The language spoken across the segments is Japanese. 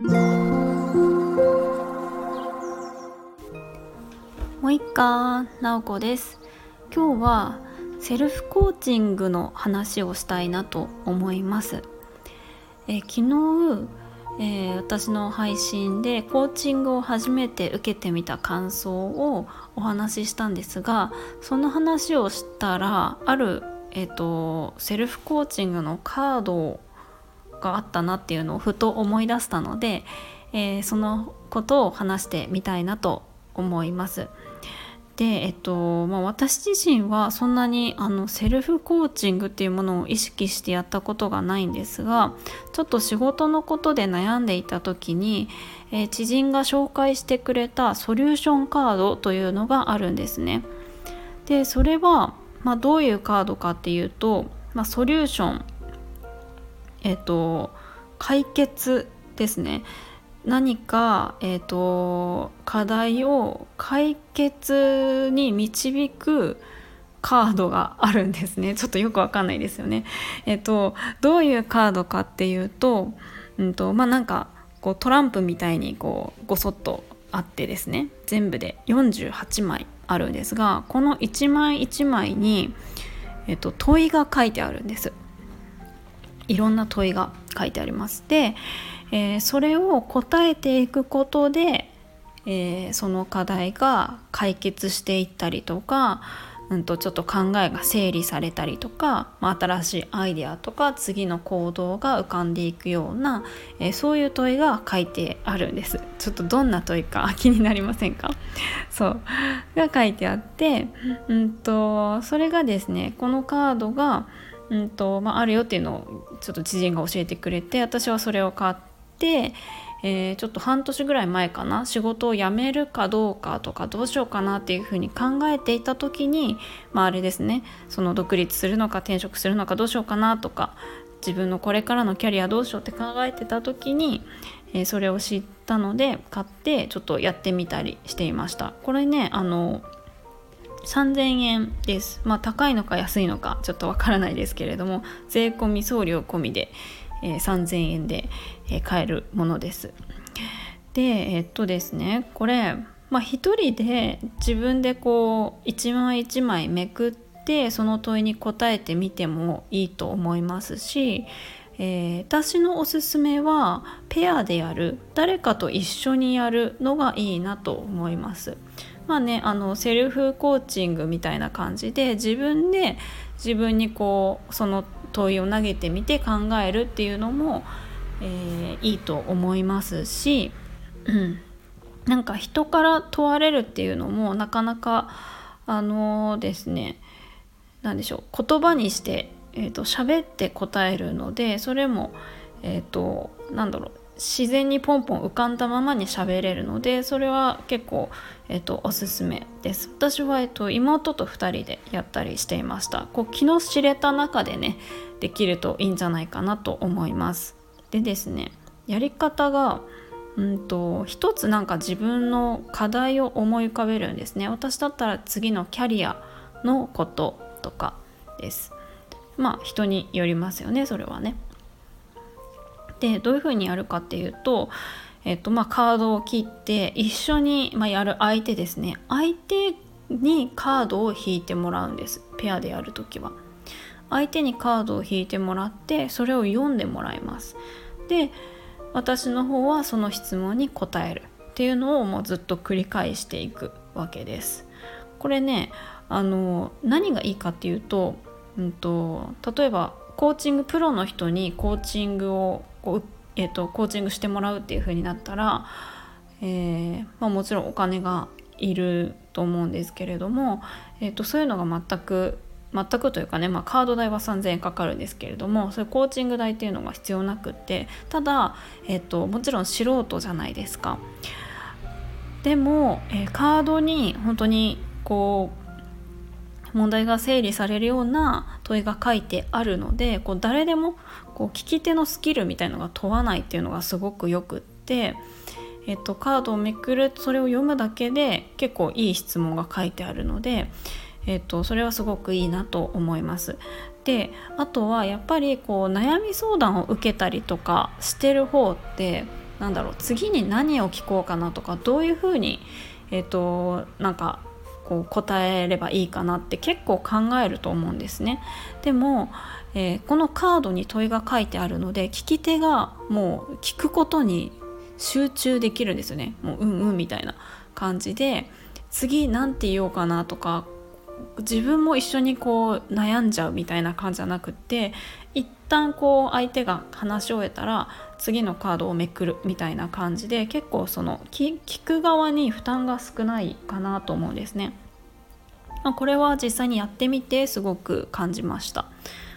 もう一回なおこです。今日はセルフコーチングの話をしたいなと思います。え昨日、えー、私の配信でコーチングを初めて受けてみた感想をお話ししたんですがその話をしたらある、えーと、セルフコーチングのカードがあったなっていうのをふと思い出したので、えー、そのことを話してみたいなと思います。で、えっとまあ、私自身はそんなにあのセルフコーチングっていうものを意識してやったことがないんですがちょっと仕事のことで悩んでいた時に、えー、知人が紹介してくれたソリューションカードというのがあるんですね。でそれは、まあ、どういうカードかっていうと、まあ、ソリューションえっと解決ですね何か、えーと、課題を解決に導くカードがあるんですねちょっとよくわかんないですよね。えっ、ー、とどういうカードかっていうと,、うんとまあ、なんかこうトランプみたいにこうごそっとあってですね全部で48枚あるんですがこの1枚1枚に、えーと問いが書いてあるんです。いろんな問いが書いてあります。でえー、それを答えていくことで、えー、その課題が解決していったりとか、うん、とちょっと考えが整理されたりとか、まあ、新しいアイデアとか次の行動が浮かんでいくような、えー、そういう問いが書いてあるんですちょっとどんな問いか 気になりませんか？そうが書いてあって、うんと、それがですねこのカードがうんとまあ、あるよっていうのをちょっと知人が教えてくれて私はそれを買って、えー、ちょっと半年ぐらい前かな仕事を辞めるかどうかとかどうしようかなっていうふうに考えていた時にまああれですねその独立するのか転職するのかどうしようかなとか自分のこれからのキャリアどうしようって考えてた時に、えー、それを知ったので買ってちょっとやってみたりしていました。これねあの3000円ですまあ高いのか安いのかちょっとわからないですけれども税込み送料込みでえー、3000円で、えー、買えるものです。でえっとですねこれ、まあ、一人で自分でこう一枚一枚めくってその問いに答えてみてもいいと思いますし、えー、私のおすすめはペアでやる誰かと一緒にやるのがいいなと思います。まあね、あのセルフコーチングみたいな感じで自分で自分にこうその問いを投げてみて考えるっていうのも、えー、いいと思いますし、うん、なんか人から問われるっていうのもなかなかあのー、ですね何でしょう言葉にして、えーと、喋って答えるのでそれもえっ、ー、となんだろう自然にポンポン浮かんだままに喋れるのでそれは結構、えーと、おすすめです。私は、えーと、妹と2人でやったりしていました。こう気の知れた中でねできるといいんじゃないかなと思います。でですねやり方がうんと一つなんか自分の課題を思い浮かべるんですね。私だったら次のキャリアのこととかです。まあ人によりますよねそれはね。でどういうふうにやるかっていうと,、えっとまあ、カードを切って一緒に、まあ、やる相手ですね。相手にカードを引いてもらうんです。ペアでやるときは。相手にカードを引いてもらってそれを読んでもらいます。で私の方はその質問に答える。っていうのをもうずっと繰り返していくわけです。これねあの何がいいかっていうと,、うんと例えばコーチングプロの人にコーチングをこう、えーと、コーチングしてもらうっていう風になったら、えー、まあ、もちろんお金がいると思うんですけれども、えーと、そういうのが全く全くというかね、まあ、カード代は3000円かかるんですけれどもそういうコーチング代っていうのが必要なくってただ、えーと、もちろん素人じゃないですか。でも、えー、カードに本当にこう問題が整理されるような問いが書いてあるのでこう誰でもこう聞き手のスキルみたいのが問わないっていうのがすごくよくって、えっと、カードをめくるそれを読むだけで結構いい質問が書いてあるので、えっと、それはすごくいいなと思います。であとはやっぱりこう悩み相談を受けたりとかしてる方ってなんだろう次に何を聞こうかなとかどういうふうにえっ、となんかこう答えればいいかなって結構考えると思うんですね。でも、えー、このカードに問いが書いてあるので聞き手がもう聞くことに集中できるんですよね。もううんうんみたいな感じで次何て言おうかなとか自分も一緒にこう悩んじゃうみたいな感じじゃなくって一旦こう相手が話し終えたら次のカードをめくるみたいな感じで結構その聞く側に負担が少ないかなと思うんですね。まあ、これは実際にやってみてすごく感じました。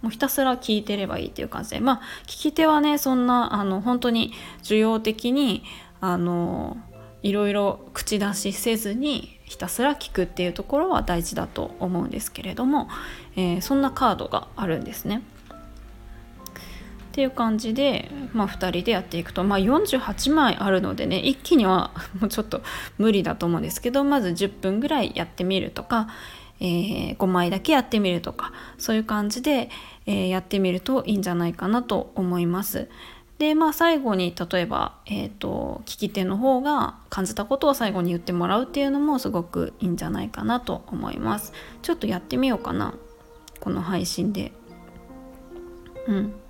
もうひたすら聞いてればいいっていう感じでまあ聞き手はねそんなあの本当に需要的にあのいろいろ口出しせずにひたすら聞くっていうところは大事だと思うんですけれども、えー、そんなカードがあるんですね。っていう感じで、まあ、2人でやっていくと、まあ、48枚あるのでね一気には もうちょっと無理だと思うんですけどまず10分ぐらいやってみるとか、えー、5枚だけやってみるとかそういう感じで、えー、やってみるといいんじゃないかなと思います。でまあ最後に例えば、えーと、聞き手の方が感じたことを最後に言ってもらうっていうのもすごくいいんじゃないかなと思います。ちょっとやってみようかなこの配信で。うん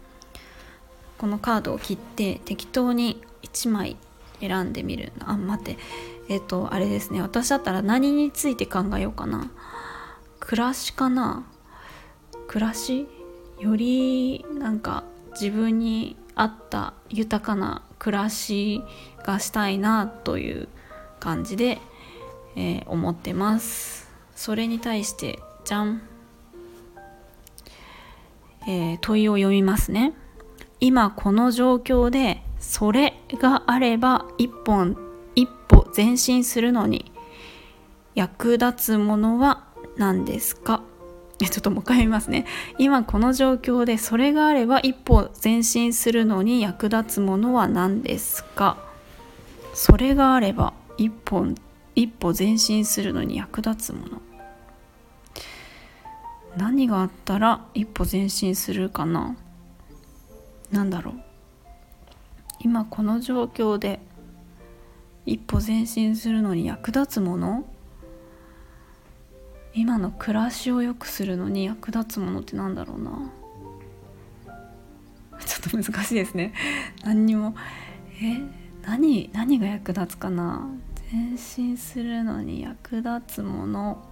このカードを切って適当に1枚選んでみる。あ待って。えっ、とあれですね。私だったら何について考えようかな。暮らしかな。暮らし？よりなんか自分に合った豊かな暮らしがしたいなという感じで、えー、思ってます。それに対してじゃん、えー、問いを読みますね。今この状況でそれがあれば一本一歩前進するのに役立つものは何ですか？ちょっともう一回言いますね。今この状況でそれがあれば一歩前進するのに役立つものは何ですか？それがあれば一本一歩前進するのに役立つもの。何があったら一歩前進するかな？なんだろう。今この状況で一歩前進するのに役立つもの？今の暮らしを良くするのに役立つものってなんだろうな。ちょっと難しいですね。何にも。え？何何が役立つかな？前進するのに役立つもの。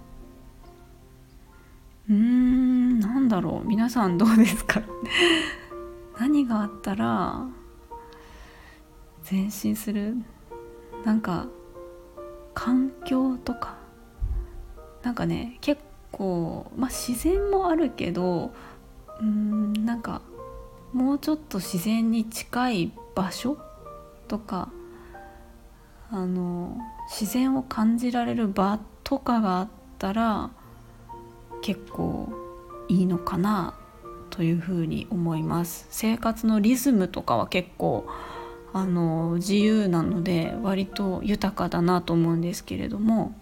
うーんなんだろう。皆さんどうですか？何があったら前進する？なんか環境とか。なんかね結構まあ自然もあるけどうんなんかもうちょっと自然に近い場所とかあの自然を感じられる場とかがあったら結構いいのかな。というふうに思います生活のリズムとかは結構あの自由なので割と豊かだなと思うんですけれども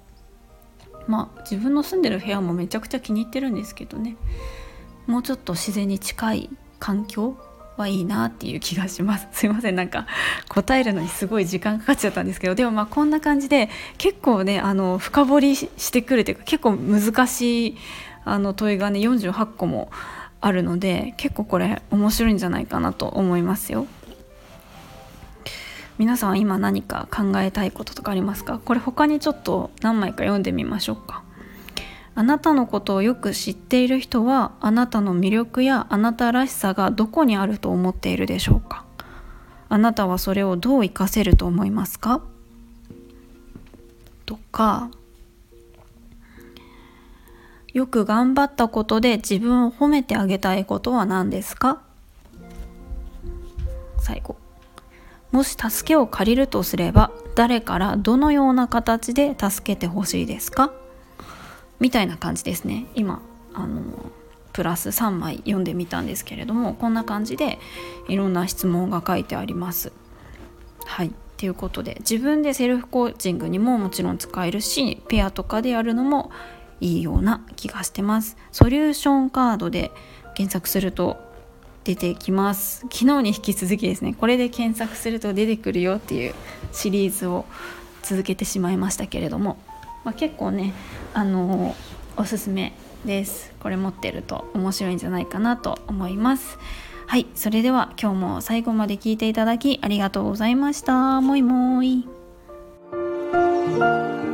まあ自分の住んでる部屋もめちゃくちゃ気に入ってるんですけどね。もうちょっと自然に近い環境はいいなっていう気がします。すいません。なんか答えるのにすごい時間かかっちゃったんですけど。でもまあこんな感じで結構ねあの深掘りしてくるというか結構難しいあの問いがね48個もあるので結構これ面白いんじゃないかなと思いますよ。皆さんは今何か考えたいこととかありますか？これ他にちょっと何枚か読んでみましょうか。あなたのことをよく知っている人はあなたの魅力やあなたらしさがどこにあると思っているでしょうか？あなたはそれをどう活かせると思いますか？とかよく頑張ったことで自分を褒めてあげたいことは何ですか？最後。もし助けを借りるとすれば誰からどのような形で助けてほしいですか？みたいな感じですね。今あのプラス3枚読んでみたんですけれどもこんな感じでいろんな質問が書いてあります。はい。ということで自分でセルフコーチングにももちろん使えるしペアとかでやるのもいいような気がしてます。ソリューションカードで検索すると出てきます。昨日に引き続きですねこれで検索すると出てくるよっていうシリーズを続けてしまいましたけれども、まあ、結構ねあのおすすめです。これ持ってると面白いんじゃないかなと思います。はいそれでは今日も最後まで聞いていただきありがとうございました。もいもーい。